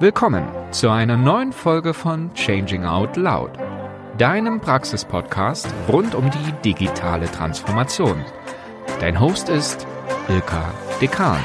Willkommen zu einer neuen Folge von Changing Out Loud, deinem Praxispodcast rund um die digitale Transformation. Dein Host ist Ilka Dekan.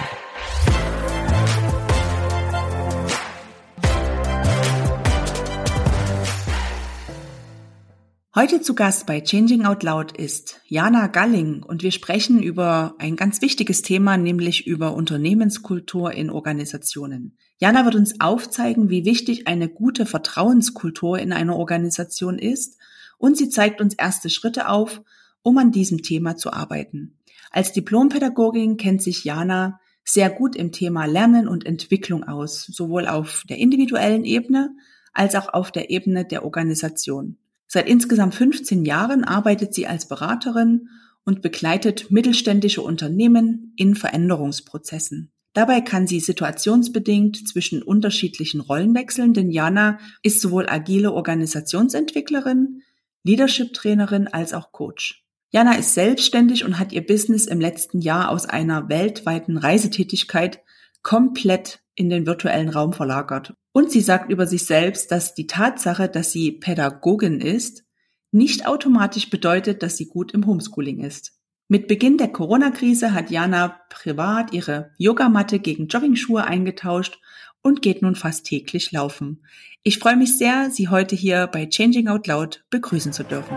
Heute zu Gast bei Changing Out Loud ist Jana Galling und wir sprechen über ein ganz wichtiges Thema, nämlich über Unternehmenskultur in Organisationen. Jana wird uns aufzeigen, wie wichtig eine gute Vertrauenskultur in einer Organisation ist und sie zeigt uns erste Schritte auf, um an diesem Thema zu arbeiten. Als Diplompädagogin kennt sich Jana sehr gut im Thema Lernen und Entwicklung aus, sowohl auf der individuellen Ebene als auch auf der Ebene der Organisation. Seit insgesamt 15 Jahren arbeitet sie als Beraterin und begleitet mittelständische Unternehmen in Veränderungsprozessen. Dabei kann sie situationsbedingt zwischen unterschiedlichen Rollen wechseln, denn Jana ist sowohl agile Organisationsentwicklerin, Leadership-Trainerin als auch Coach. Jana ist selbstständig und hat ihr Business im letzten Jahr aus einer weltweiten Reisetätigkeit komplett in den virtuellen Raum verlagert. Und sie sagt über sich selbst, dass die Tatsache, dass sie Pädagogin ist, nicht automatisch bedeutet, dass sie gut im Homeschooling ist. Mit Beginn der Corona-Krise hat Jana privat ihre Yogamatte gegen Joggingschuhe eingetauscht und geht nun fast täglich laufen. Ich freue mich sehr, Sie heute hier bei Changing Out Loud begrüßen zu dürfen.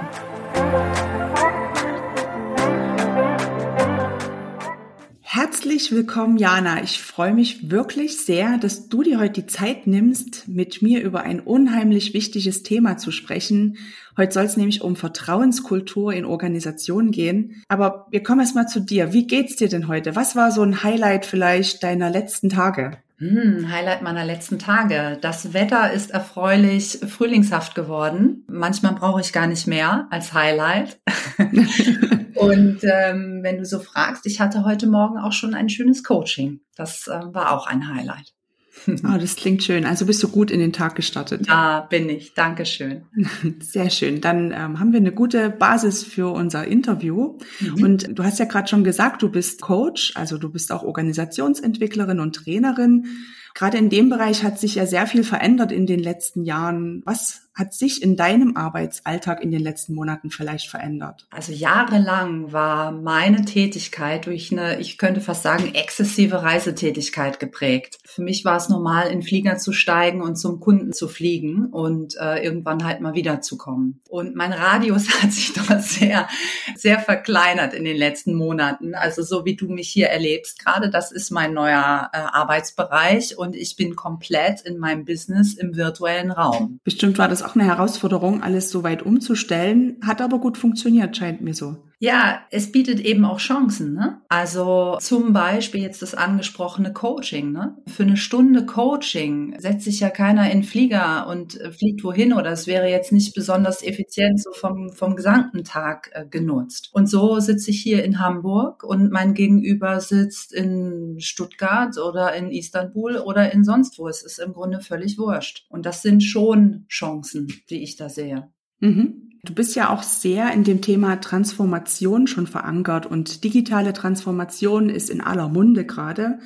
Herzlich willkommen, Jana. Ich freue mich wirklich sehr, dass du dir heute die Zeit nimmst, mit mir über ein unheimlich wichtiges Thema zu sprechen. Heute soll es nämlich um Vertrauenskultur in Organisationen gehen. Aber wir kommen erst mal zu dir. Wie geht's dir denn heute? Was war so ein Highlight vielleicht deiner letzten Tage? Hm, Highlight meiner letzten Tage. Das Wetter ist erfreulich frühlingshaft geworden. Manchmal brauche ich gar nicht mehr als Highlight. Und ähm, wenn du so fragst, ich hatte heute Morgen auch schon ein schönes Coaching. Das äh, war auch ein Highlight. Oh, das klingt schön. Also bist du gut in den Tag gestartet. Da bin ich. Dankeschön. Sehr schön. Dann ähm, haben wir eine gute Basis für unser Interview. Mhm. Und du hast ja gerade schon gesagt, du bist Coach, also du bist auch Organisationsentwicklerin und Trainerin. Gerade in dem Bereich hat sich ja sehr viel verändert in den letzten Jahren. Was hat sich in deinem Arbeitsalltag in den letzten Monaten vielleicht verändert? Also jahrelang war meine Tätigkeit durch eine, ich könnte fast sagen, exzessive Reisetätigkeit geprägt. Für mich war es normal, in Flieger zu steigen und zum Kunden zu fliegen und äh, irgendwann halt mal wiederzukommen. Und mein Radius hat sich dort sehr, sehr verkleinert in den letzten Monaten. Also so wie du mich hier erlebst gerade, das ist mein neuer äh, Arbeitsbereich und ich bin komplett in meinem Business im virtuellen Raum. Bestimmt war das auch eine Herausforderung, alles so weit umzustellen, hat aber gut funktioniert, scheint mir so. Ja, es bietet eben auch Chancen. Ne? Also zum Beispiel jetzt das angesprochene Coaching. Ne? Für eine Stunde Coaching setzt sich ja keiner in Flieger und fliegt wohin oder es wäre jetzt nicht besonders effizient so vom, vom gesamten Tag äh, genutzt. Und so sitze ich hier in Hamburg und mein Gegenüber sitzt in Stuttgart oder in Istanbul oder in sonst wo. Es ist im Grunde völlig wurscht. Und das sind schon Chancen, die ich da sehe. Mhm. Du bist ja auch sehr in dem Thema Transformation schon verankert und digitale Transformation ist in aller Munde gerade.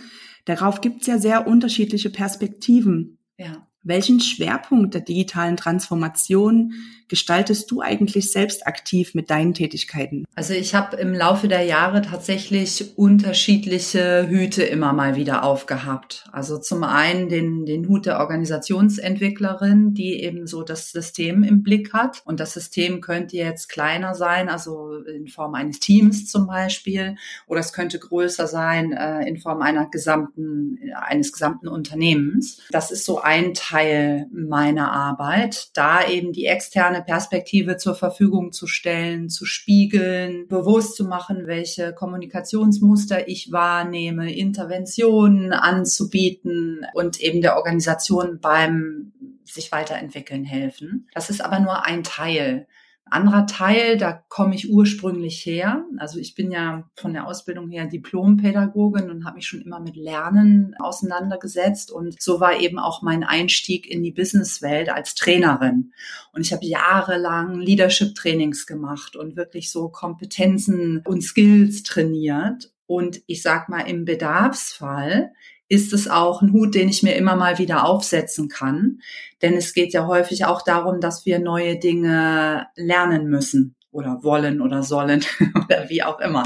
Darauf gibt es ja sehr unterschiedliche Perspektiven. Ja. Welchen Schwerpunkt der digitalen Transformation gestaltest du eigentlich selbst aktiv mit deinen Tätigkeiten? Also ich habe im Laufe der Jahre tatsächlich unterschiedliche Hüte immer mal wieder aufgehabt. Also zum einen den, den Hut der Organisationsentwicklerin, die eben so das System im Blick hat. Und das System könnte jetzt kleiner sein, also in Form eines Teams zum Beispiel, oder es könnte größer sein äh, in Form einer gesamten, eines gesamten Unternehmens. Das ist so ein Teil Teil meiner Arbeit, da eben die externe Perspektive zur Verfügung zu stellen, zu spiegeln, bewusst zu machen, welche Kommunikationsmuster ich wahrnehme, Interventionen anzubieten und eben der Organisation beim sich weiterentwickeln helfen. Das ist aber nur ein Teil anderer Teil, da komme ich ursprünglich her. Also ich bin ja von der Ausbildung her Diplompädagogin und habe mich schon immer mit Lernen auseinandergesetzt. Und so war eben auch mein Einstieg in die Businesswelt als Trainerin. Und ich habe jahrelang Leadership-Trainings gemacht und wirklich so Kompetenzen und Skills trainiert. Und ich sag mal, im Bedarfsfall ist es auch ein Hut, den ich mir immer mal wieder aufsetzen kann. Denn es geht ja häufig auch darum, dass wir neue Dinge lernen müssen oder wollen oder sollen oder wie auch immer.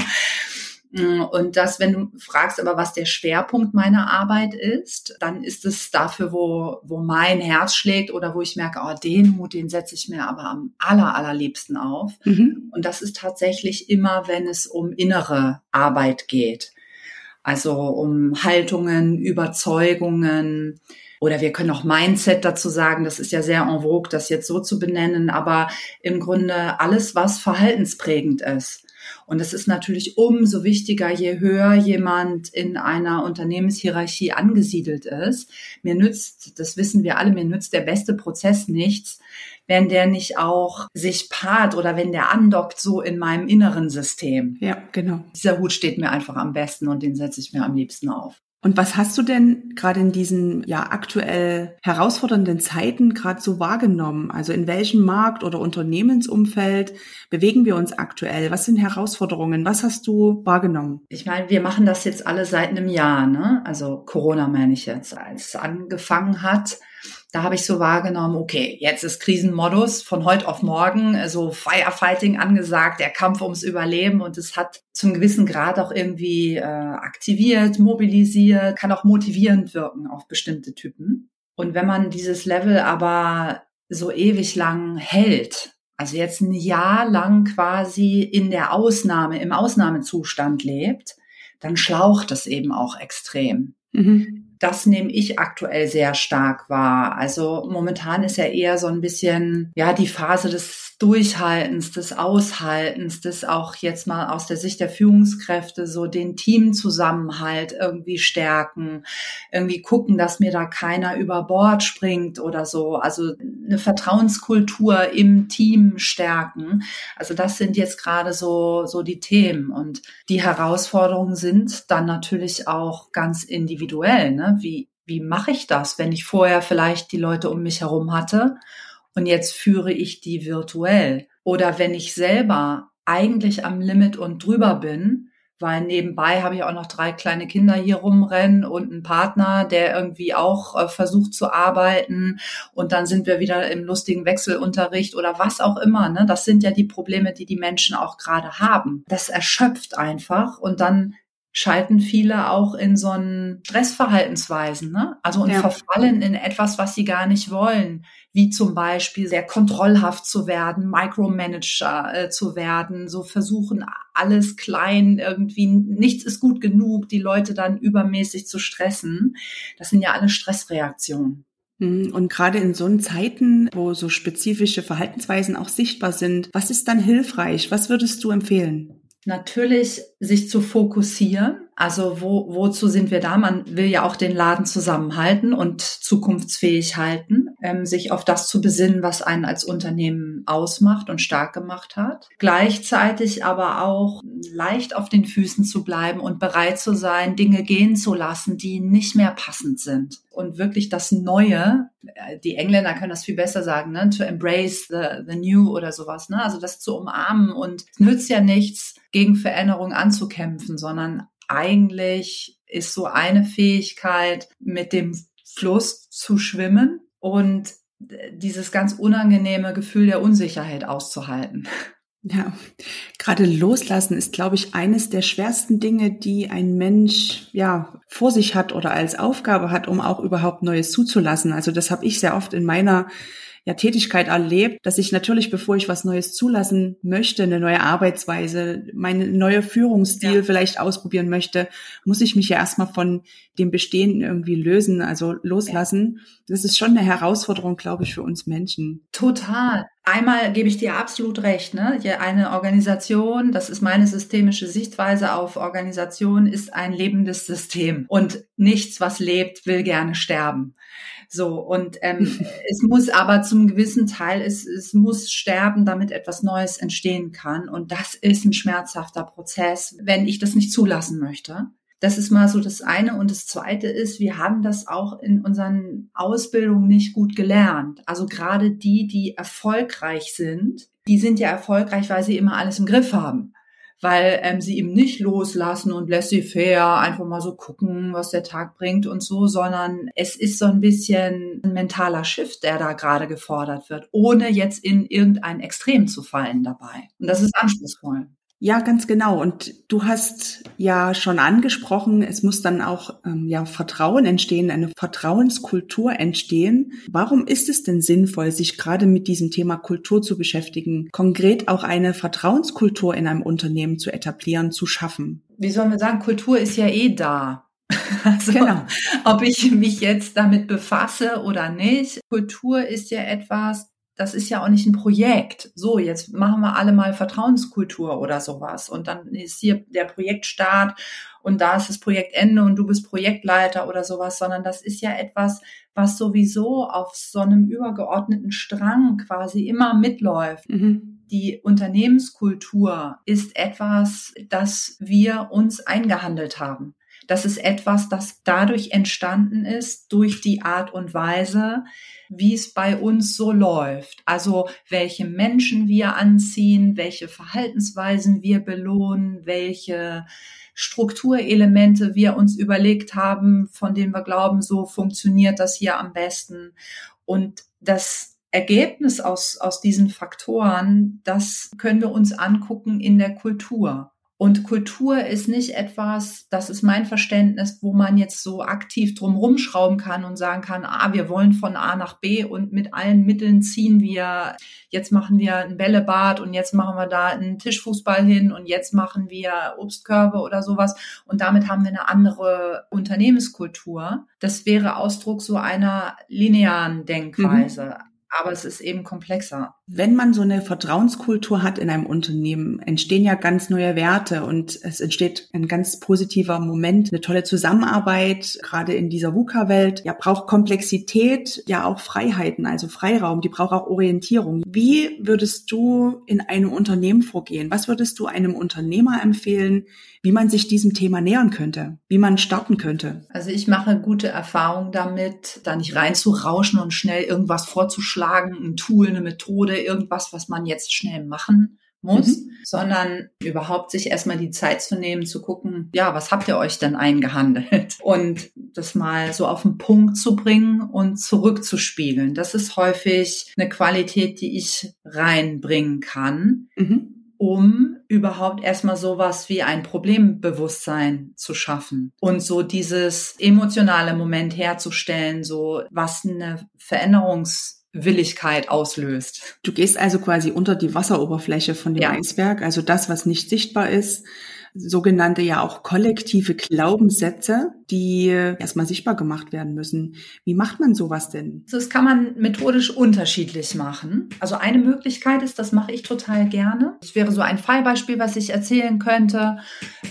Mm, und das, wenn du fragst aber, was der Schwerpunkt meiner Arbeit ist, dann ist es dafür, wo, wo mein Herz schlägt oder wo ich merke, oh, den Hut, den setze ich mir aber am aller, allerliebsten auf. Mhm. Und das ist tatsächlich immer, wenn es um innere Arbeit geht. Also um Haltungen, Überzeugungen, oder wir können auch Mindset dazu sagen, das ist ja sehr en vogue, das jetzt so zu benennen, aber im Grunde alles, was verhaltensprägend ist. Und es ist natürlich umso wichtiger, je höher jemand in einer Unternehmenshierarchie angesiedelt ist. Mir nützt, das wissen wir alle, mir nützt der beste Prozess nichts, wenn der nicht auch sich paart oder wenn der andockt so in meinem inneren System. Ja, genau. Dieser Hut steht mir einfach am besten und den setze ich mir am liebsten auf. Und was hast du denn gerade in diesen ja aktuell herausfordernden Zeiten gerade so wahrgenommen? Also in welchem Markt oder Unternehmensumfeld bewegen wir uns aktuell? Was sind Herausforderungen? Was hast du wahrgenommen? Ich meine, wir machen das jetzt alle seit einem Jahr, ne? Also Corona meine ich jetzt, als es angefangen hat da habe ich so wahrgenommen, okay, jetzt ist Krisenmodus von heute auf morgen, so Firefighting angesagt, der Kampf ums Überleben und es hat zum gewissen Grad auch irgendwie äh, aktiviert, mobilisiert, kann auch motivierend wirken auf bestimmte Typen. Und wenn man dieses Level aber so ewig lang hält, also jetzt ein Jahr lang quasi in der Ausnahme, im Ausnahmezustand lebt, dann schlaucht es eben auch extrem. Mhm das nehme ich aktuell sehr stark wahr. Also momentan ist ja eher so ein bisschen, ja, die Phase des Durchhaltens, des Aushaltens, des auch jetzt mal aus der Sicht der Führungskräfte so den Teamzusammenhalt irgendwie stärken, irgendwie gucken, dass mir da keiner über Bord springt oder so. Also eine Vertrauenskultur im Team stärken. Also das sind jetzt gerade so, so die Themen und die Herausforderungen sind dann natürlich auch ganz individuell. Ne? Wie, wie mache ich das, wenn ich vorher vielleicht die Leute um mich herum hatte und jetzt führe ich die virtuell. Oder wenn ich selber eigentlich am Limit und drüber bin, weil nebenbei habe ich auch noch drei kleine Kinder hier rumrennen und einen Partner, der irgendwie auch äh, versucht zu arbeiten und dann sind wir wieder im lustigen Wechselunterricht oder was auch immer. Ne? Das sind ja die Probleme, die die Menschen auch gerade haben. Das erschöpft einfach und dann schalten viele auch in so einen Stressverhaltensweisen, ne? Also und ja. verfallen in etwas, was sie gar nicht wollen, wie zum Beispiel sehr kontrollhaft zu werden, Micromanager äh, zu werden, so versuchen alles klein irgendwie, nichts ist gut genug, die Leute dann übermäßig zu stressen. Das sind ja alle Stressreaktionen. Mhm. Und gerade in so Zeiten, wo so spezifische Verhaltensweisen auch sichtbar sind, was ist dann hilfreich? Was würdest du empfehlen? Natürlich sich zu fokussieren. Also wo, wozu sind wir da? Man will ja auch den Laden zusammenhalten und zukunftsfähig halten, ähm, sich auf das zu besinnen, was einen als Unternehmen ausmacht und stark gemacht hat. Gleichzeitig aber auch leicht auf den Füßen zu bleiben und bereit zu sein, Dinge gehen zu lassen, die nicht mehr passend sind. Und wirklich das Neue, äh, die Engländer können das viel besser sagen, ne? to embrace the, the new oder sowas, ne? also das zu umarmen und es nützt ja nichts, gegen Veränderung anzukämpfen, sondern eigentlich ist so eine Fähigkeit, mit dem Fluss zu schwimmen und dieses ganz unangenehme Gefühl der Unsicherheit auszuhalten. Ja, gerade loslassen ist, glaube ich, eines der schwersten Dinge, die ein Mensch ja vor sich hat oder als Aufgabe hat, um auch überhaupt Neues zuzulassen. Also das habe ich sehr oft in meiner ja, Tätigkeit erlebt, dass ich natürlich, bevor ich was Neues zulassen möchte, eine neue Arbeitsweise, mein neuer Führungsstil ja. vielleicht ausprobieren möchte, muss ich mich ja erstmal von dem Bestehenden irgendwie lösen, also loslassen. Ja. Das ist schon eine Herausforderung, glaube ich, für uns Menschen. Total. Einmal gebe ich dir absolut recht. Ne? Eine Organisation, das ist meine systemische Sichtweise auf Organisation, ist ein lebendes System. Und nichts, was lebt, will gerne sterben. So, und ähm, es muss aber zum gewissen Teil, es, es muss sterben, damit etwas Neues entstehen kann. Und das ist ein schmerzhafter Prozess, wenn ich das nicht zulassen möchte. Das ist mal so das eine. Und das zweite ist, wir haben das auch in unseren Ausbildungen nicht gut gelernt. Also gerade die, die erfolgreich sind, die sind ja erfolgreich, weil sie immer alles im Griff haben weil ähm, sie ihm nicht loslassen und laissez-faire einfach mal so gucken, was der Tag bringt und so, sondern es ist so ein bisschen ein mentaler Shift, der da gerade gefordert wird, ohne jetzt in irgendein Extrem zu fallen dabei. Und das ist anspruchsvoll. Ja, ganz genau. Und du hast ja schon angesprochen, es muss dann auch ähm, ja Vertrauen entstehen, eine Vertrauenskultur entstehen. Warum ist es denn sinnvoll, sich gerade mit diesem Thema Kultur zu beschäftigen, konkret auch eine Vertrauenskultur in einem Unternehmen zu etablieren, zu schaffen? Wie sollen wir sagen, Kultur ist ja eh da. Also, genau. ob ich mich jetzt damit befasse oder nicht. Kultur ist ja etwas, das ist ja auch nicht ein Projekt. So, jetzt machen wir alle mal Vertrauenskultur oder sowas. Und dann ist hier der Projektstart und da ist das Projektende und du bist Projektleiter oder sowas, sondern das ist ja etwas, was sowieso auf so einem übergeordneten Strang quasi immer mitläuft. Mhm. Die Unternehmenskultur ist etwas, das wir uns eingehandelt haben. Das ist etwas, das dadurch entstanden ist, durch die Art und Weise, wie es bei uns so läuft. Also welche Menschen wir anziehen, welche Verhaltensweisen wir belohnen, welche Strukturelemente wir uns überlegt haben, von denen wir glauben, so funktioniert das hier am besten. Und das Ergebnis aus, aus diesen Faktoren, das können wir uns angucken in der Kultur. Und Kultur ist nicht etwas, das ist mein Verständnis, wo man jetzt so aktiv drum rumschrauben kann und sagen kann, ah, wir wollen von A nach B und mit allen Mitteln ziehen wir, jetzt machen wir ein Bällebad und jetzt machen wir da einen Tischfußball hin und jetzt machen wir Obstkörbe oder sowas. Und damit haben wir eine andere Unternehmenskultur. Das wäre Ausdruck so einer linearen Denkweise. Mhm aber es ist eben komplexer. Wenn man so eine Vertrauenskultur hat in einem Unternehmen, entstehen ja ganz neue Werte und es entsteht ein ganz positiver Moment, eine tolle Zusammenarbeit, gerade in dieser VUCA-Welt. Ja, braucht Komplexität, ja auch Freiheiten, also Freiraum, die braucht auch Orientierung. Wie würdest du in einem Unternehmen vorgehen? Was würdest du einem Unternehmer empfehlen, wie man sich diesem Thema nähern könnte, wie man starten könnte? Also ich mache gute Erfahrungen damit, da nicht reinzurauschen und schnell irgendwas vorzuschlagen ein Tool, eine Methode, irgendwas, was man jetzt schnell machen muss, mhm. sondern überhaupt sich erstmal die Zeit zu nehmen, zu gucken, ja, was habt ihr euch denn eingehandelt? Und das mal so auf den Punkt zu bringen und zurückzuspiegeln. Das ist häufig eine Qualität, die ich reinbringen kann. Mhm um überhaupt erstmal sowas wie ein Problembewusstsein zu schaffen und so dieses emotionale Moment herzustellen, so was eine Veränderungs Willigkeit auslöst. Du gehst also quasi unter die Wasseroberfläche von dem ja. Eisberg, also das, was nicht sichtbar ist, sogenannte ja auch kollektive Glaubenssätze, die erstmal sichtbar gemacht werden müssen. Wie macht man sowas denn? Das kann man methodisch unterschiedlich machen. Also eine Möglichkeit ist, das mache ich total gerne. Das wäre so ein Fallbeispiel, was ich erzählen könnte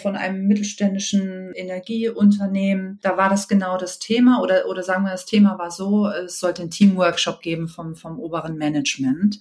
von einem mittelständischen Energieunternehmen. Da war das genau das Thema oder, oder sagen wir, das Thema war so, es sollte einen Teamworkshop geben vom, vom oberen Management.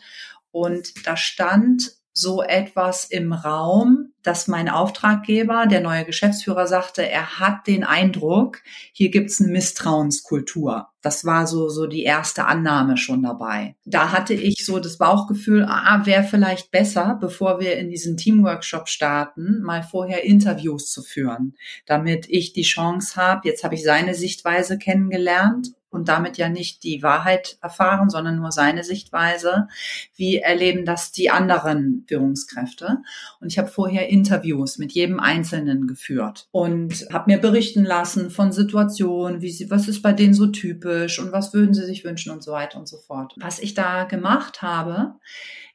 Und da stand so etwas im Raum, dass mein Auftraggeber, der neue Geschäftsführer, sagte, er hat den Eindruck, hier gibt's eine Misstrauenskultur. Das war so, so die erste Annahme schon dabei. Da hatte ich so das Bauchgefühl, ah, wäre vielleicht besser, bevor wir in diesen Teamworkshop starten, mal vorher Interviews zu führen, damit ich die Chance habe, jetzt habe ich seine Sichtweise kennengelernt und damit ja nicht die Wahrheit erfahren, sondern nur seine Sichtweise. Wie erleben das die anderen Führungskräfte? Und ich habe vorher Interviews mit jedem Einzelnen geführt und habe mir berichten lassen von Situationen, wie sie, was ist bei denen so typisch und was würden sie sich wünschen und so weiter und so fort. Was ich da gemacht habe,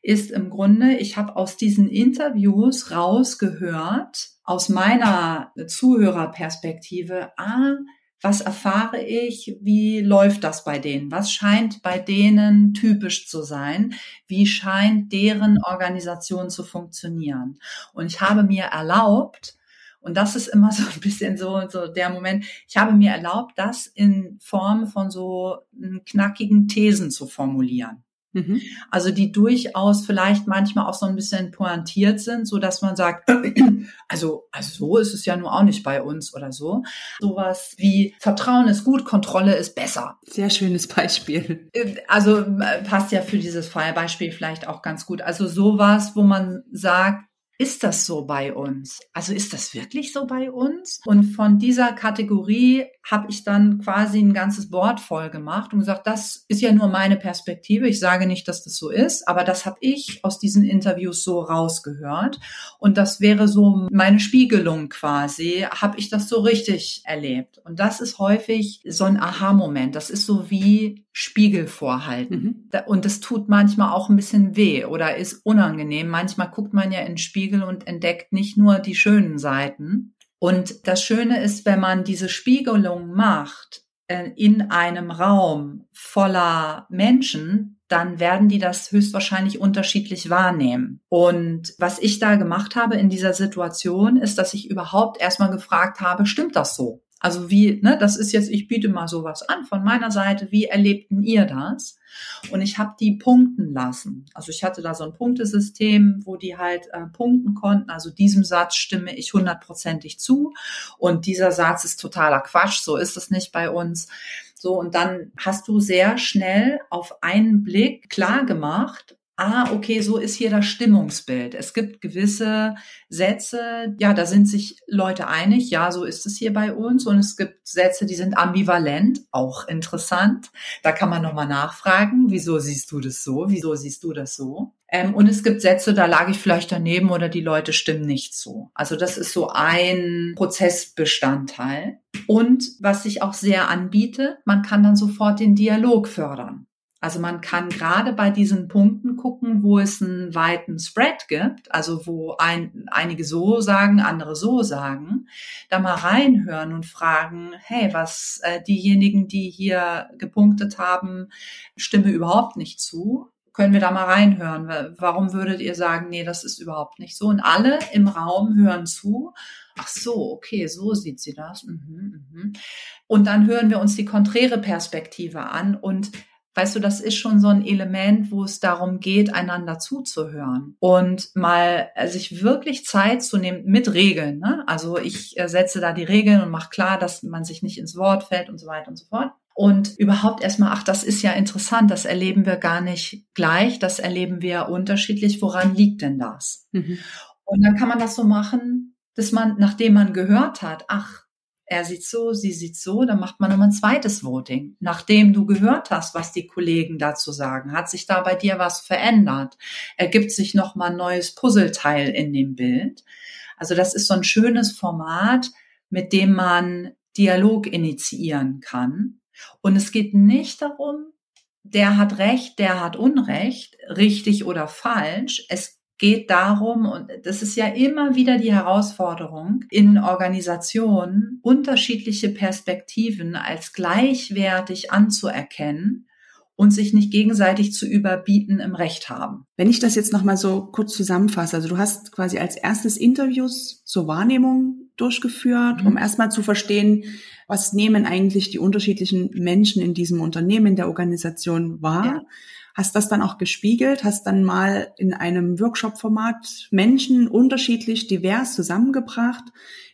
ist im Grunde, ich habe aus diesen Interviews rausgehört, aus meiner Zuhörerperspektive, ah, was erfahre ich? Wie läuft das bei denen? Was scheint bei denen typisch zu sein? Wie scheint deren Organisation zu funktionieren? Und ich habe mir erlaubt, und das ist immer so ein bisschen so, so der Moment, ich habe mir erlaubt, das in Form von so knackigen Thesen zu formulieren. Mhm. Also die durchaus vielleicht manchmal auch so ein bisschen pointiert sind, so dass man sagt, also, also so ist es ja nur auch nicht bei uns oder so. Sowas wie Vertrauen ist gut, Kontrolle ist besser. Sehr schönes Beispiel. Also passt ja für dieses Fallbeispiel vielleicht auch ganz gut. Also sowas, wo man sagt, ist das so bei uns? Also ist das wirklich so bei uns? Und von dieser Kategorie habe ich dann quasi ein ganzes Board voll gemacht und gesagt, das ist ja nur meine Perspektive. Ich sage nicht, dass das so ist, aber das habe ich aus diesen Interviews so rausgehört. Und das wäre so meine Spiegelung quasi. Habe ich das so richtig erlebt? Und das ist häufig so ein Aha-Moment. Das ist so wie Spiegel vorhalten. Mhm. Und das tut manchmal auch ein bisschen weh oder ist unangenehm. Manchmal guckt man ja in den Spiegel und entdeckt nicht nur die schönen Seiten. Und das Schöne ist, wenn man diese Spiegelung macht äh, in einem Raum voller Menschen, dann werden die das höchstwahrscheinlich unterschiedlich wahrnehmen. Und was ich da gemacht habe in dieser Situation, ist, dass ich überhaupt erstmal gefragt habe, stimmt das so? Also wie, ne, das ist jetzt, ich biete mal sowas an von meiner Seite, wie erlebten ihr das? Und ich habe die punkten lassen. Also ich hatte da so ein Punktesystem, wo die halt äh, punkten konnten. Also diesem Satz stimme ich hundertprozentig zu. Und dieser Satz ist totaler Quatsch. So ist es nicht bei uns. So, und dann hast du sehr schnell auf einen Blick klar gemacht, ah, okay, so ist hier das Stimmungsbild. Es gibt gewisse Sätze, ja, da sind sich Leute einig, ja, so ist es hier bei uns. Und es gibt Sätze, die sind ambivalent, auch interessant. Da kann man nochmal nachfragen, wieso siehst du das so? Wieso siehst du das so? Ähm, und es gibt Sätze, da lag ich vielleicht daneben oder die Leute stimmen nicht so. Also das ist so ein Prozessbestandteil. Und was sich auch sehr anbietet, man kann dann sofort den Dialog fördern. Also man kann gerade bei diesen Punkten gucken, wo es einen weiten Spread gibt, also wo ein, einige so sagen, andere so sagen, da mal reinhören und fragen, hey, was äh, diejenigen, die hier gepunktet haben, stimme überhaupt nicht zu. Können wir da mal reinhören? Warum würdet ihr sagen, nee, das ist überhaupt nicht so? Und alle im Raum hören zu Ach so, okay, so sieht sie das. Mhm, mhm. Und dann hören wir uns die konträre Perspektive an und Weißt du, das ist schon so ein Element, wo es darum geht, einander zuzuhören und mal äh, sich wirklich Zeit zu nehmen mit Regeln. Ne? Also ich äh, setze da die Regeln und mache klar, dass man sich nicht ins Wort fällt und so weiter und so fort. Und überhaupt erstmal, ach, das ist ja interessant, das erleben wir gar nicht gleich, das erleben wir unterschiedlich. Woran liegt denn das? Mhm. Und dann kann man das so machen, dass man, nachdem man gehört hat, ach, er sieht so, sie sieht so, dann macht man nochmal ein zweites Voting. Nachdem du gehört hast, was die Kollegen dazu sagen, hat sich da bei dir was verändert? Ergibt sich nochmal ein neues Puzzleteil in dem Bild? Also das ist so ein schönes Format, mit dem man Dialog initiieren kann. Und es geht nicht darum, der hat Recht, der hat Unrecht, richtig oder falsch. Es geht darum, und das ist ja immer wieder die Herausforderung, in Organisationen unterschiedliche Perspektiven als gleichwertig anzuerkennen und sich nicht gegenseitig zu überbieten im Recht haben. Wenn ich das jetzt nochmal so kurz zusammenfasse, also du hast quasi als erstes Interviews zur Wahrnehmung durchgeführt, mhm. um erstmal zu verstehen, was nehmen eigentlich die unterschiedlichen Menschen in diesem Unternehmen, in der Organisation wahr. Ja hast das dann auch gespiegelt, hast dann mal in einem Workshop-Format Menschen unterschiedlich divers zusammengebracht,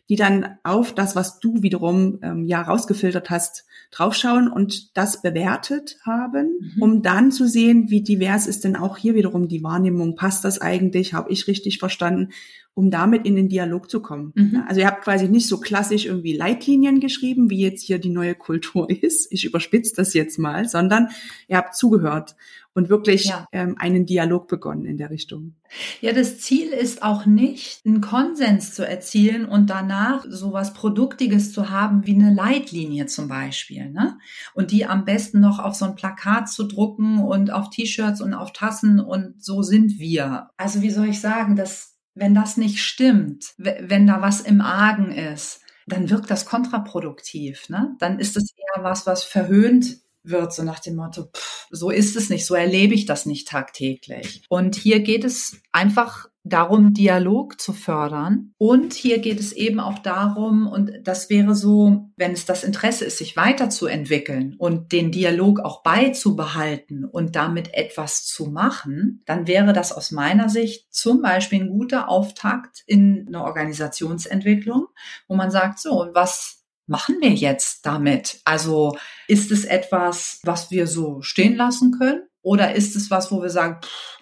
die dann auf das, was du wiederum ähm, ja rausgefiltert hast, draufschauen und das bewertet haben, mhm. um dann zu sehen, wie divers ist denn auch hier wiederum die Wahrnehmung. Passt das eigentlich? Habe ich richtig verstanden? Um damit in den Dialog zu kommen. Mhm. Also ihr habt quasi nicht so klassisch irgendwie Leitlinien geschrieben, wie jetzt hier die neue Kultur ist. Ich überspitze das jetzt mal, sondern ihr habt zugehört und wirklich ja. ähm, einen Dialog begonnen in der Richtung. Ja, das Ziel ist auch nicht, einen Konsens zu erzielen und danach sowas Produktiges zu haben wie eine Leitlinie zum Beispiel, ne? Und die am besten noch auf so ein Plakat zu drucken und auf T-Shirts und auf Tassen und so sind wir. Also wie soll ich sagen, dass wenn das nicht stimmt, wenn da was im Argen ist, dann wirkt das kontraproduktiv. Ne? Dann ist es eher was, was verhöhnt wird, so nach dem Motto, pff, so ist es nicht, so erlebe ich das nicht tagtäglich. Und hier geht es einfach darum, Dialog zu fördern. Und hier geht es eben auch darum, und das wäre so, wenn es das Interesse ist, sich weiterzuentwickeln und den Dialog auch beizubehalten und damit etwas zu machen, dann wäre das aus meiner Sicht zum Beispiel ein guter Auftakt in eine Organisationsentwicklung, wo man sagt, so, und was machen wir jetzt damit? Also ist es etwas, was wir so stehen lassen können? Oder ist es was, wo wir sagen, pff,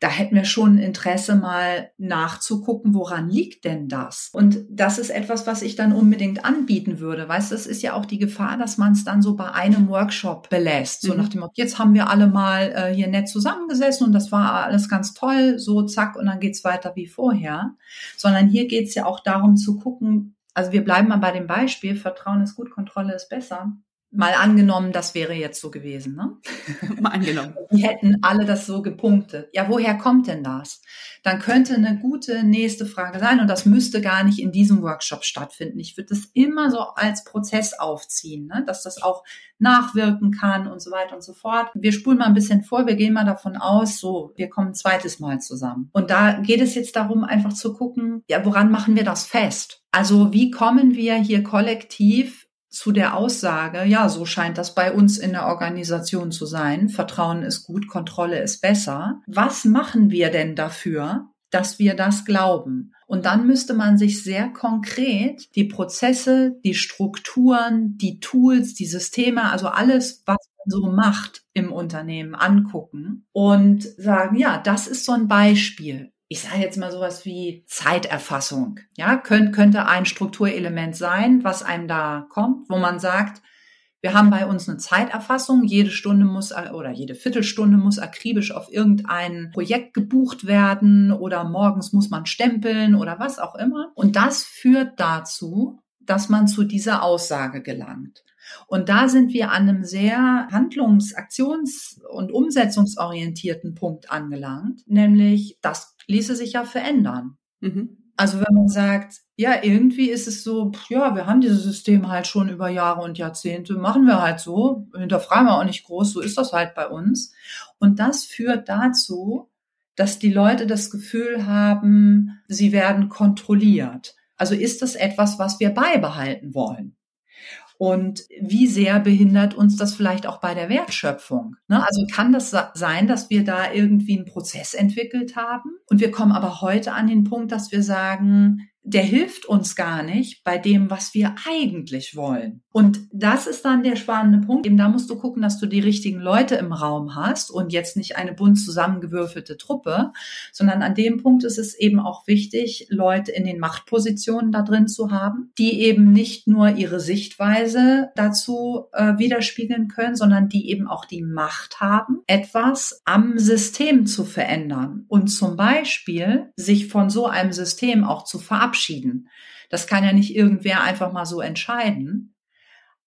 Da hätten wir schon Interesse, mal nachzugucken, woran liegt denn das? Und das ist etwas, was ich dann unbedingt anbieten würde. Weißt du, es ist ja auch die Gefahr, dass man es dann so bei einem Workshop belässt. So mhm. nach dem Motto, jetzt haben wir alle mal äh, hier nett zusammengesessen und das war alles ganz toll, so zack, und dann geht's weiter wie vorher. Sondern hier geht's ja auch darum zu gucken, also wir bleiben mal bei dem Beispiel, Vertrauen ist gut, Kontrolle ist besser. Mal angenommen, das wäre jetzt so gewesen, ne? Mal angenommen. Die hätten alle das so gepunktet. Ja, woher kommt denn das? Dann könnte eine gute nächste Frage sein und das müsste gar nicht in diesem Workshop stattfinden. Ich würde das immer so als Prozess aufziehen, ne? dass das auch nachwirken kann und so weiter und so fort. Wir spulen mal ein bisschen vor, wir gehen mal davon aus, so, wir kommen ein zweites Mal zusammen. Und da geht es jetzt darum, einfach zu gucken, ja, woran machen wir das fest? Also wie kommen wir hier kollektiv zu der Aussage, ja, so scheint das bei uns in der Organisation zu sein. Vertrauen ist gut, Kontrolle ist besser. Was machen wir denn dafür, dass wir das glauben? Und dann müsste man sich sehr konkret die Prozesse, die Strukturen, die Tools, die Systeme, also alles, was man so macht im Unternehmen angucken und sagen, ja, das ist so ein Beispiel ich sage jetzt mal sowas wie Zeiterfassung. Ja, könnte, könnte ein Strukturelement sein, was einem da kommt, wo man sagt, wir haben bei uns eine Zeiterfassung. Jede Stunde muss oder jede Viertelstunde muss akribisch auf irgendein Projekt gebucht werden oder morgens muss man stempeln oder was auch immer. Und das führt dazu, dass man zu dieser Aussage gelangt. Und da sind wir an einem sehr handlungs-, aktions- und umsetzungsorientierten Punkt angelangt, nämlich das ließe sich ja verändern. Mhm. Also wenn man sagt, ja, irgendwie ist es so, ja, wir haben dieses System halt schon über Jahre und Jahrzehnte, machen wir halt so, hinterfragen wir auch nicht groß, so ist das halt bei uns. Und das führt dazu, dass die Leute das Gefühl haben, sie werden kontrolliert. Also ist das etwas, was wir beibehalten wollen? Und wie sehr behindert uns das vielleicht auch bei der Wertschöpfung? Ne? Also kann das sein, dass wir da irgendwie einen Prozess entwickelt haben und wir kommen aber heute an den Punkt, dass wir sagen, der hilft uns gar nicht bei dem, was wir eigentlich wollen. Und das ist dann der spannende Punkt. Eben da musst du gucken, dass du die richtigen Leute im Raum hast und jetzt nicht eine bunt zusammengewürfelte Truppe, sondern an dem Punkt ist es eben auch wichtig, Leute in den Machtpositionen da drin zu haben, die eben nicht nur ihre Sichtweise dazu äh, widerspiegeln können, sondern die eben auch die Macht haben, etwas am System zu verändern und zum Beispiel sich von so einem System auch zu verabschieden verabschieden. Das kann ja nicht irgendwer einfach mal so entscheiden.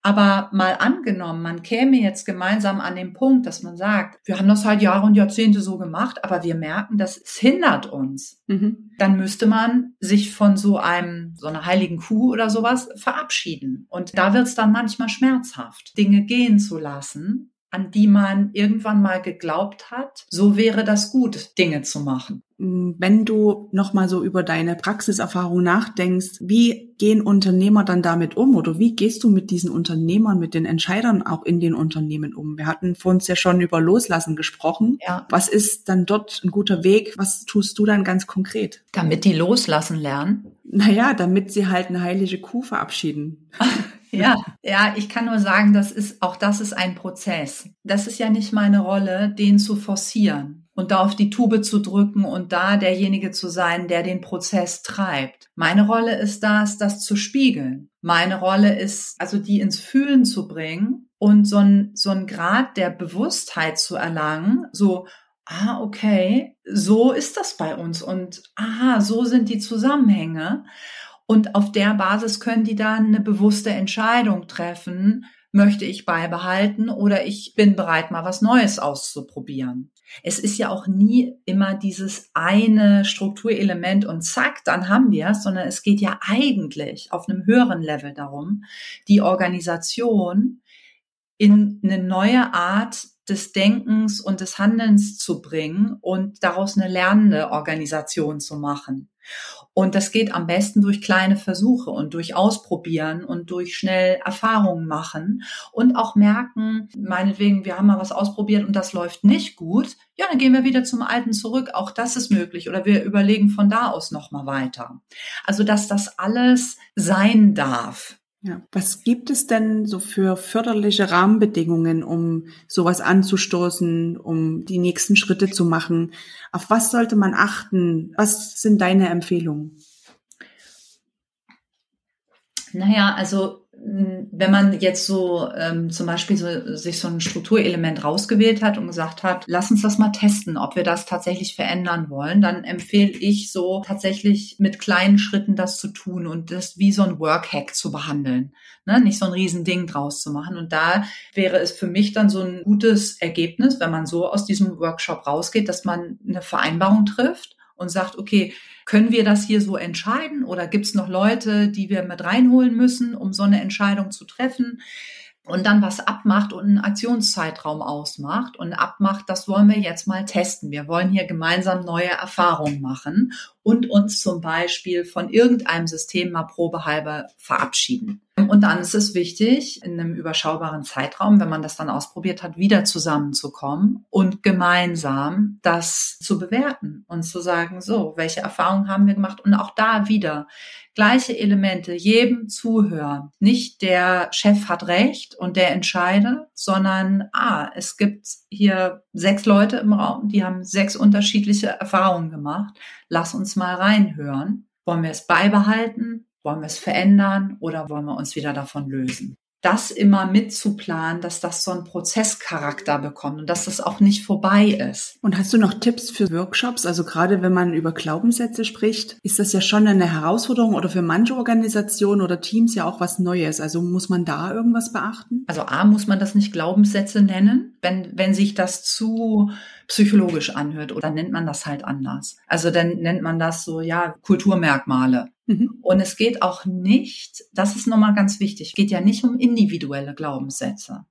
Aber mal angenommen, man käme jetzt gemeinsam an den Punkt, dass man sagt, wir haben das halt Jahre und Jahrzehnte so gemacht, aber wir merken, das es hindert uns. Mhm. Dann müsste man sich von so einem, so einer heiligen Kuh oder sowas verabschieden. Und da wird es dann manchmal schmerzhaft, Dinge gehen zu lassen, an die man irgendwann mal geglaubt hat, so wäre das gut, Dinge zu machen. Wenn du nochmal so über deine Praxiserfahrung nachdenkst, wie gehen Unternehmer dann damit um oder wie gehst du mit diesen Unternehmern, mit den Entscheidern auch in den Unternehmen um? Wir hatten vor uns ja schon über Loslassen gesprochen. Ja. Was ist dann dort ein guter Weg? Was tust du dann ganz konkret? Damit die loslassen lernen? Naja, damit sie halt eine heilige Kuh verabschieden. Ja, ja, ich kann nur sagen, das ist, auch das ist ein Prozess. Das ist ja nicht meine Rolle, den zu forcieren und da auf die Tube zu drücken und da derjenige zu sein, der den Prozess treibt. Meine Rolle ist das, das zu spiegeln. Meine Rolle ist, also die ins Fühlen zu bringen und so ein, so ein Grad der Bewusstheit zu erlangen, so, ah, okay, so ist das bei uns und aha, so sind die Zusammenhänge. Und auf der Basis können die dann eine bewusste Entscheidung treffen, möchte ich beibehalten oder ich bin bereit, mal was Neues auszuprobieren. Es ist ja auch nie immer dieses eine Strukturelement und zack, dann haben wir es, sondern es geht ja eigentlich auf einem höheren Level darum, die Organisation in eine neue Art des Denkens und des Handelns zu bringen und daraus eine lernende Organisation zu machen. Und das geht am besten durch kleine Versuche und durch Ausprobieren und durch schnell Erfahrungen machen und auch merken, meinetwegen, wir haben mal was ausprobiert und das läuft nicht gut. Ja, dann gehen wir wieder zum Alten zurück. Auch das ist möglich. Oder wir überlegen von da aus nochmal weiter. Also, dass das alles sein darf Ja. Was gibt es denn so für förderliche Rahmenbedingungen, um sowas anzustoßen, um die nächsten Schritte zu machen? Auf was sollte man achten? Was sind deine Empfehlungen? Naja, also wenn man jetzt so ähm, zum Beispiel so, sich so ein Strukturelement rausgewählt hat und gesagt hat, lass uns das mal testen, ob wir das tatsächlich verändern wollen, dann empfehle ich so tatsächlich mit kleinen Schritten das zu tun und das wie so ein Workhack zu behandeln. Ne? Nicht so ein Riesending draus zu machen. Und da wäre es für mich dann so ein gutes Ergebnis, wenn man so aus diesem Workshop rausgeht, dass man eine Vereinbarung trifft und sagt, okay, können wir das hier so entscheiden oder gibt es noch Leute, die wir mit reinholen müssen, um so eine Entscheidung zu treffen? und dann was abmacht und einen Aktionszeitraum ausmacht und abmacht, das wollen wir jetzt mal testen. Wir wollen hier gemeinsam neue Erfahrungen machen und uns zum Beispiel von irgendeinem System mal probehalber verabschieden. Und dann ist es wichtig, in einem überschaubaren Zeitraum, wenn man das dann ausprobiert hat, wieder zusammenzukommen und gemeinsam das zu bewerten und zu sagen, so, welche Erfahrungen haben wir gemacht? Und auch da wieder gleiche Elemente, jedem zuhören. Nicht der Chef hat recht und der entscheide, sondern, ah, es gibt hier sechs Leute im Raum, die haben sechs unterschiedliche Erfahrungen gemacht. Lass uns mal reinhören. Wollen wir es beibehalten? Wollen wir es verändern oder wollen wir uns wieder davon lösen? das immer mitzuplanen, dass das so einen Prozesscharakter bekommt und dass das auch nicht vorbei ist. Und hast du noch Tipps für Workshops? Also gerade wenn man über Glaubenssätze spricht, ist das ja schon eine Herausforderung oder für manche Organisationen oder Teams ja auch was Neues. Also muss man da irgendwas beachten? Also A, muss man das nicht Glaubenssätze nennen, wenn, wenn sich das zu psychologisch anhört oder nennt man das halt anders. Also dann nennt man das so, ja, Kulturmerkmale. Mhm. Und es geht auch nicht, das ist nochmal ganz wichtig, geht ja nicht um individuelle Glaubenssätze.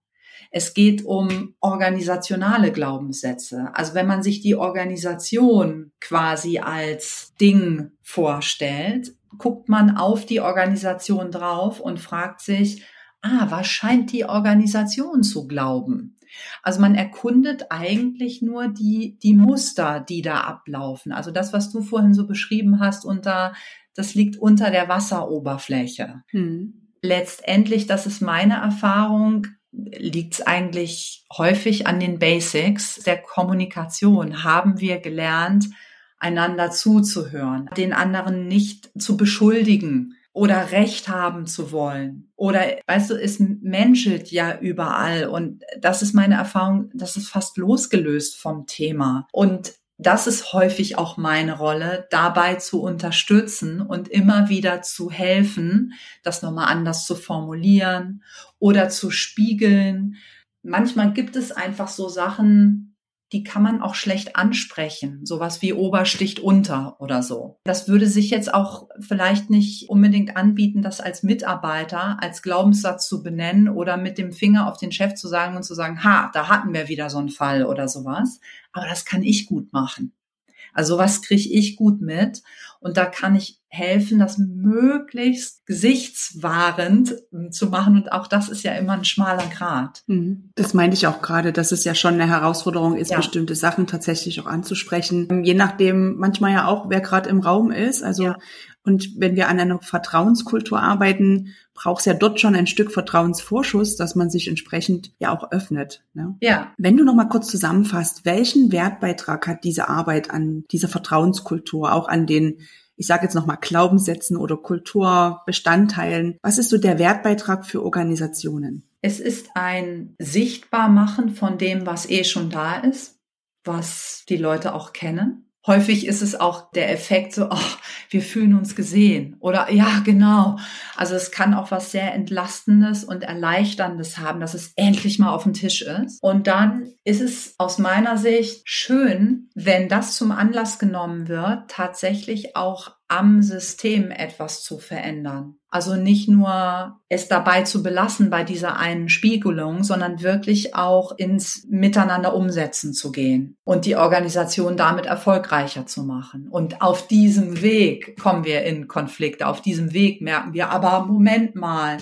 Es geht um organisationale Glaubenssätze. Also wenn man sich die Organisation quasi als Ding vorstellt, guckt man auf die Organisation drauf und fragt sich, ah, was scheint die Organisation zu glauben? Also man erkundet eigentlich nur die, die Muster, die da ablaufen. Also das, was du vorhin so beschrieben hast, unter, das liegt unter der Wasseroberfläche. Hm. Letztendlich, das ist meine Erfahrung, liegt es eigentlich häufig an den Basics der Kommunikation. Haben wir gelernt, einander zuzuhören, den anderen nicht zu beschuldigen, oder Recht haben zu wollen. Oder, weißt du, es menschelt ja überall. Und das ist meine Erfahrung, das ist fast losgelöst vom Thema. Und das ist häufig auch meine Rolle, dabei zu unterstützen und immer wieder zu helfen, das nochmal anders zu formulieren oder zu spiegeln. Manchmal gibt es einfach so Sachen, die kann man auch schlecht ansprechen. Sowas wie Ober sticht unter oder so. Das würde sich jetzt auch vielleicht nicht unbedingt anbieten, das als Mitarbeiter, als Glaubenssatz zu benennen oder mit dem Finger auf den Chef zu sagen und zu sagen, ha, da hatten wir wieder so einen Fall oder sowas. Aber das kann ich gut machen. Also was kriege ich gut mit und da kann ich helfen, das möglichst gesichtswahrend ähm, zu machen und auch das ist ja immer ein schmaler Grad. Mhm. Das meinte ich auch gerade, dass es ja schon eine Herausforderung ist, ja. bestimmte Sachen tatsächlich auch anzusprechen. Ähm, je nachdem, manchmal ja auch, wer gerade im Raum ist. Also ja. Und wenn wir an einer Vertrauenskultur arbeiten, braucht es ja dort schon ein Stück Vertrauensvorschuss, dass man sich entsprechend ja auch öffnet. Ne? Ja. Wenn du noch mal kurz zusammenfasst, welchen Wertbeitrag hat diese Arbeit an dieser Vertrauenskultur, auch an den ich sage jetzt nochmal Glaubenssätzen oder Kulturbestandteilen. Was ist so der Wertbeitrag für Organisationen? Es ist ein Sichtbarmachen von dem, was eh schon da ist, was die Leute auch kennen. Häufig ist es auch der Effekt so, oh, wir fühlen uns gesehen oder ja, genau. Also es kann auch was sehr Entlastendes und Erleichterndes haben, dass es endlich mal auf dem Tisch ist. Und dann ist es aus meiner Sicht schön, wenn das zum Anlass genommen wird, tatsächlich auch am System etwas zu verändern. Also nicht nur es dabei zu belassen bei dieser einen Spiegelung, sondern wirklich auch ins Miteinander umsetzen zu gehen und die Organisation damit erfolgreicher zu machen. Und auf diesem Weg kommen wir in Konflikte. Auf diesem Weg merken wir, aber Moment mal,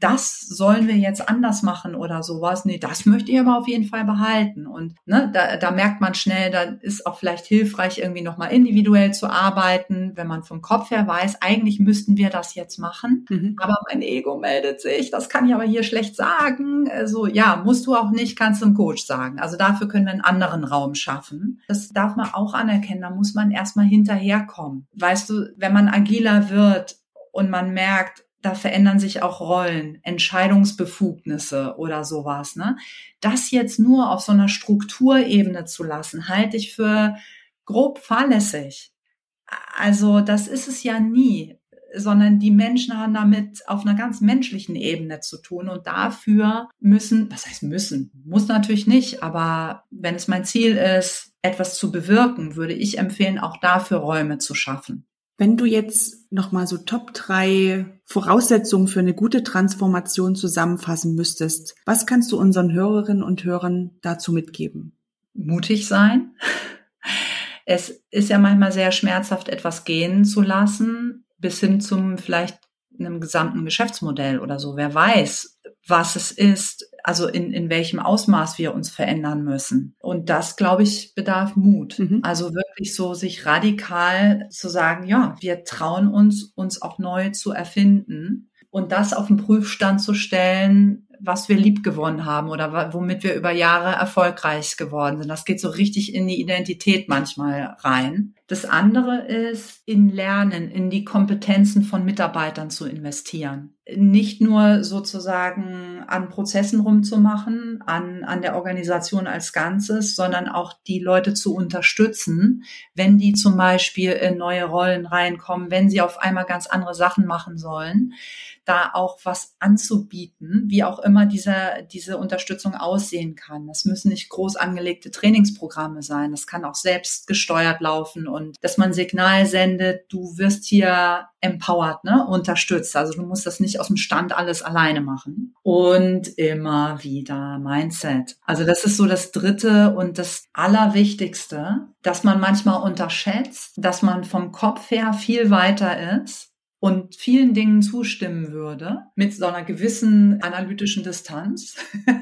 das sollen wir jetzt anders machen oder sowas. Nee, das möchte ich aber auf jeden Fall behalten. Und ne, da, da merkt man schnell, da ist auch vielleicht hilfreich, irgendwie nochmal individuell zu arbeiten, wenn man vom Kopf her weiß, eigentlich müssten wir das jetzt machen, mhm. aber mein Ego meldet sich, das kann ich aber hier schlecht sagen. Also ja, musst du auch nicht, kannst du einem Coach sagen. Also dafür können wir einen anderen Raum schaffen. Das darf man auch anerkennen, da muss man erstmal hinterherkommen. Weißt du, wenn man agiler wird und man merkt, da verändern sich auch Rollen, Entscheidungsbefugnisse oder sowas. Ne? Das jetzt nur auf so einer Strukturebene zu lassen, halte ich für grob fahrlässig. Also das ist es ja nie, sondern die Menschen haben damit auf einer ganz menschlichen Ebene zu tun und dafür müssen, was heißt müssen, muss natürlich nicht, aber wenn es mein Ziel ist, etwas zu bewirken, würde ich empfehlen, auch dafür Räume zu schaffen. Wenn du jetzt nochmal so Top drei Voraussetzungen für eine gute Transformation zusammenfassen müsstest, was kannst du unseren Hörerinnen und Hörern dazu mitgeben? Mutig sein. Es ist ja manchmal sehr schmerzhaft, etwas gehen zu lassen, bis hin zum vielleicht einem gesamten Geschäftsmodell oder so. Wer weiß, was es ist, also in, in welchem Ausmaß wir uns verändern müssen. Und das, glaube ich, bedarf Mut. Mhm. Also wirklich so sich radikal zu sagen, ja, wir trauen uns, uns auch neu zu erfinden und das auf den Prüfstand zu stellen, was wir lieb gewonnen haben oder womit wir über Jahre erfolgreich geworden sind. Das geht so richtig in die Identität manchmal rein. Das andere ist, in Lernen, in die Kompetenzen von Mitarbeitern zu investieren. Nicht nur sozusagen an Prozessen rumzumachen, an, an der Organisation als Ganzes, sondern auch die Leute zu unterstützen, wenn die zum Beispiel in neue Rollen reinkommen, wenn sie auf einmal ganz andere Sachen machen sollen da auch was anzubieten, wie auch immer diese, diese Unterstützung aussehen kann. Das müssen nicht groß angelegte Trainingsprogramme sein. Das kann auch selbst gesteuert laufen und dass man Signal sendet, du wirst hier empowered, ne, unterstützt. Also du musst das nicht aus dem Stand alles alleine machen. Und immer wieder Mindset. Also das ist so das dritte und das allerwichtigste, dass man manchmal unterschätzt, dass man vom Kopf her viel weiter ist und vielen Dingen zustimmen würde, mit so einer gewissen analytischen Distanz.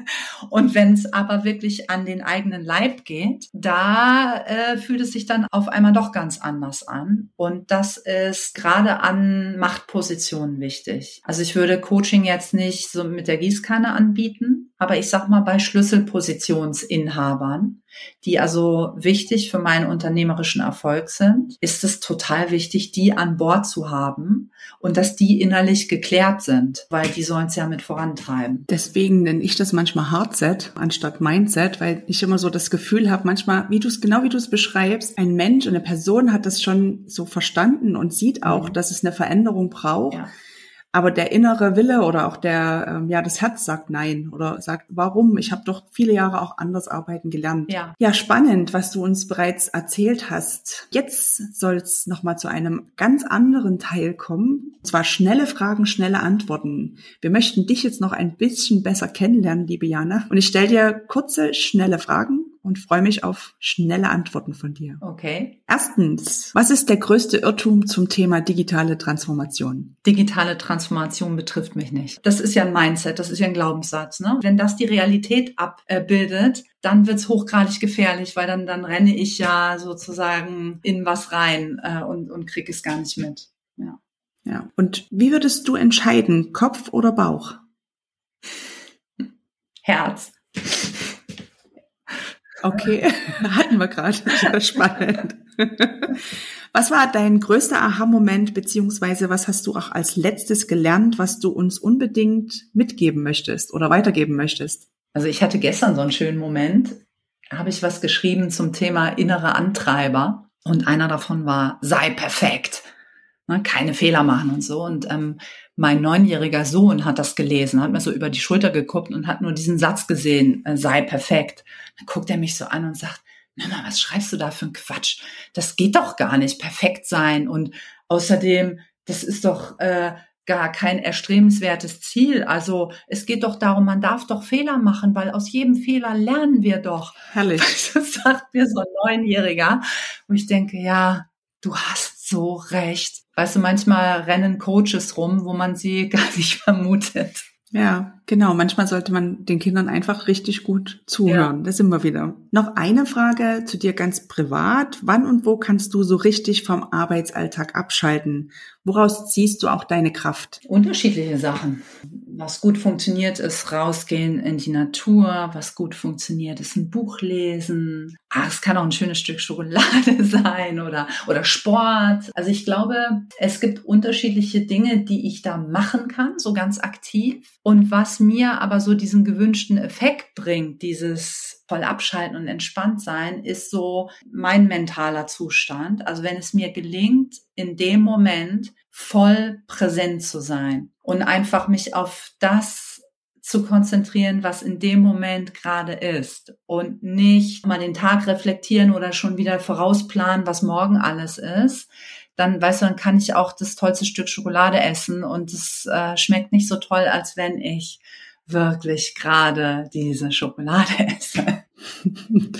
und wenn es aber wirklich an den eigenen Leib geht, da äh, fühlt es sich dann auf einmal doch ganz anders an. Und das ist gerade an Machtpositionen wichtig. Also ich würde Coaching jetzt nicht so mit der Gießkanne anbieten, aber ich sag mal bei Schlüsselpositionsinhabern, die also wichtig für meinen unternehmerischen Erfolg sind, ist es total wichtig, die an Bord zu haben und dass die innerlich geklärt sind, weil die sollen es ja mit vorantreiben. Deswegen nenne ich das manchmal Hardset anstatt Mindset, weil ich immer so das Gefühl habe, manchmal, wie du es genau wie du es beschreibst, ein Mensch, eine Person hat das schon so verstanden und sieht auch, mhm. dass es eine Veränderung braucht. Ja aber der innere Wille oder auch der, ähm, ja, das Herz sagt nein oder sagt, warum? Ich habe doch viele Jahre auch anders arbeiten gelernt. Ja, ja spannend, was du uns bereits erzählt hast. Jetzt soll es nochmal zu einem ganz anderen Teil kommen. Und zwar schnelle Fragen, schnelle Antworten. Wir möchten dich jetzt noch ein bisschen besser kennenlernen, liebe Jana. Und ich stelle dir kurze, schnelle Fragen und freue mich auf schnelle Antworten von dir. Okay. Erstens, was ist der größte Irrtum zum Thema digitale Transformation? Digitale Transformation betrifft mich nicht. Das ist ja ein Mindset, das ist ja ein Glaubenssatz. Ne? Wenn das die Realität abbildet, dann wird's hochgradig gefährlich, weil dann, dann renne ich ja sozusagen in was rein äh, und, und krieg es gar nicht mit. Ja. ja. Und wie würdest du entscheiden, Kopf oder Bauch? Herz. Okay, hatten wir gerade. Spannend. Was war dein größter Aha-Moment, beziehungsweise was hast du auch als letztes gelernt, was du uns unbedingt mitgeben möchtest oder weitergeben möchtest? Also ich hatte gestern so einen schönen Moment, habe ich was geschrieben zum Thema innere Antreiber und einer davon war, sei perfekt, ne, keine Fehler machen und so. Und ähm, mein neunjähriger Sohn hat das gelesen, hat mir so über die Schulter geguckt und hat nur diesen Satz gesehen, äh, sei perfekt. Dann guckt er mich so an und sagt, Mama, was schreibst du da für ein Quatsch? Das geht doch gar nicht, perfekt sein. Und außerdem, das ist doch äh, gar kein erstrebenswertes Ziel. Also es geht doch darum, man darf doch Fehler machen, weil aus jedem Fehler lernen wir doch. Herrlich. Das sagt mir so ein Neunjähriger, wo ich denke, ja, du hast so recht. Weißt du, manchmal rennen Coaches rum, wo man sie gar nicht vermutet. Ja, genau. Manchmal sollte man den Kindern einfach richtig gut zuhören. Ja. Das sind wir wieder. Noch eine Frage zu dir ganz privat. Wann und wo kannst du so richtig vom Arbeitsalltag abschalten? Woraus ziehst du auch deine Kraft? Unterschiedliche Sachen. Was gut funktioniert, ist rausgehen in die Natur. Was gut funktioniert, ist ein Buch lesen. Ah, es kann auch ein schönes Stück Schokolade sein oder, oder Sport. Also ich glaube, es gibt unterschiedliche Dinge, die ich da machen kann, so ganz aktiv. Und was mir aber so diesen gewünschten Effekt bringt, dieses voll abschalten und entspannt sein, ist so mein mentaler Zustand. Also wenn es mir gelingt, in dem Moment voll präsent zu sein und einfach mich auf das zu konzentrieren, was in dem Moment gerade ist und nicht mal den Tag reflektieren oder schon wieder vorausplanen, was morgen alles ist, dann weißt du, dann kann ich auch das tollste Stück Schokolade essen und es äh, schmeckt nicht so toll, als wenn ich wirklich gerade diese Schokolade esse.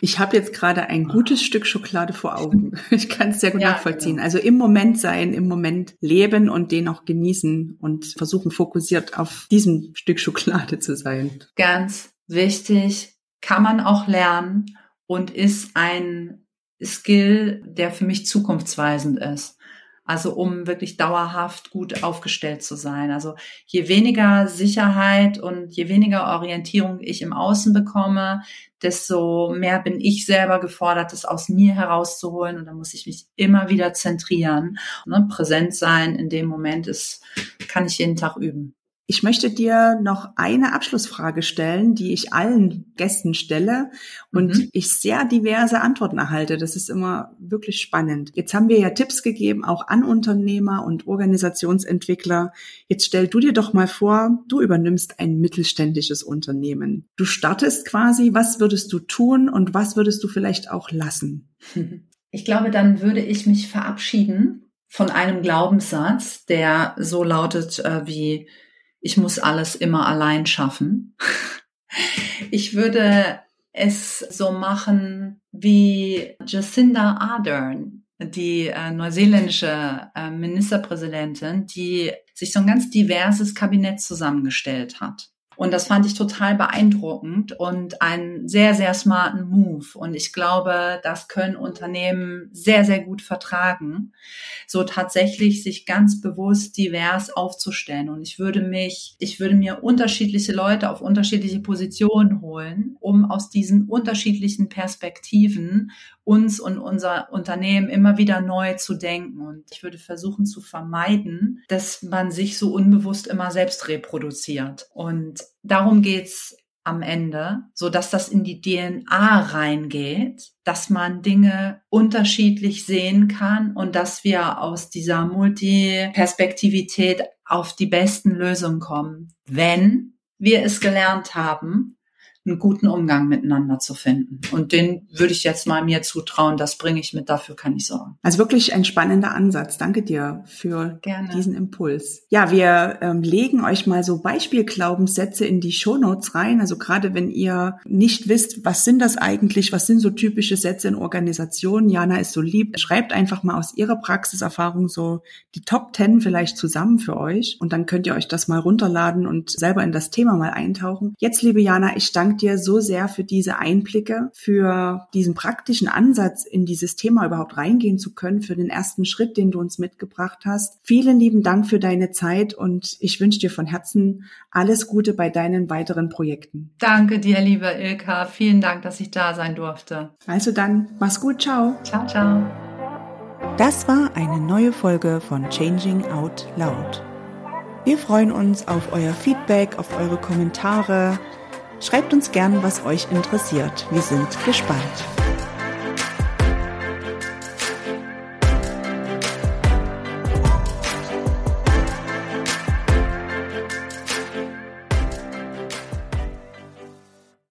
Ich habe jetzt gerade ein gutes Stück Schokolade vor Augen. Ich kann es sehr gut ja, nachvollziehen. Genau. Also im Moment sein, im Moment leben und den auch genießen und versuchen fokussiert auf diesem Stück Schokolade zu sein. Ganz wichtig, kann man auch lernen und ist ein Skill, der für mich zukunftsweisend ist. Also um wirklich dauerhaft gut aufgestellt zu sein. Also je weniger Sicherheit und je weniger Orientierung ich im Außen bekomme, desto mehr bin ich selber gefordert, das aus mir herauszuholen. Und da muss ich mich immer wieder zentrieren. Ne? Präsent sein in dem Moment ist, kann ich jeden Tag üben. Ich möchte dir noch eine Abschlussfrage stellen, die ich allen Gästen stelle und mhm. ich sehr diverse Antworten erhalte. Das ist immer wirklich spannend. Jetzt haben wir ja Tipps gegeben, auch an Unternehmer und Organisationsentwickler. Jetzt stell du dir doch mal vor, du übernimmst ein mittelständisches Unternehmen. Du startest quasi, was würdest du tun und was würdest du vielleicht auch lassen? Ich glaube, dann würde ich mich verabschieden von einem Glaubenssatz, der so lautet äh, wie ich muss alles immer allein schaffen. Ich würde es so machen wie Jacinda Ardern, die äh, neuseeländische äh, Ministerpräsidentin, die sich so ein ganz diverses Kabinett zusammengestellt hat. Und das fand ich total beeindruckend und einen sehr, sehr smarten Move. Und ich glaube, das können Unternehmen sehr, sehr gut vertragen, so tatsächlich sich ganz bewusst divers aufzustellen. Und ich würde mich, ich würde mir unterschiedliche Leute auf unterschiedliche Positionen holen, um aus diesen unterschiedlichen Perspektiven uns und unser Unternehmen immer wieder neu zu denken. Und ich würde versuchen zu vermeiden, dass man sich so unbewusst immer selbst reproduziert. Und darum geht's am Ende, so dass das in die DNA reingeht, dass man Dinge unterschiedlich sehen kann und dass wir aus dieser Multiperspektivität auf die besten Lösungen kommen, wenn wir es gelernt haben, einen guten Umgang miteinander zu finden. Und den würde ich jetzt mal mir zutrauen, das bringe ich mit, dafür kann ich sorgen. Also wirklich ein spannender Ansatz. Danke dir für Gerne. diesen Impuls. Ja, wir ähm, legen euch mal so Beispielglaubenssätze in die Shownotes rein. Also gerade wenn ihr nicht wisst, was sind das eigentlich, was sind so typische Sätze in Organisationen, Jana ist so lieb, schreibt einfach mal aus ihrer Praxiserfahrung so die Top 10 vielleicht zusammen für euch und dann könnt ihr euch das mal runterladen und selber in das Thema mal eintauchen. Jetzt, liebe Jana, ich danke dir so sehr für diese Einblicke, für diesen praktischen Ansatz, in dieses Thema überhaupt reingehen zu können, für den ersten Schritt, den du uns mitgebracht hast. Vielen lieben Dank für deine Zeit und ich wünsche dir von Herzen alles Gute bei deinen weiteren Projekten. Danke dir, liebe Ilka. Vielen Dank, dass ich da sein durfte. Also dann, mach's gut. Ciao. Ciao, ciao. Das war eine neue Folge von Changing Out Loud. Wir freuen uns auf euer Feedback, auf eure Kommentare Schreibt uns gern, was euch interessiert. Wir sind gespannt.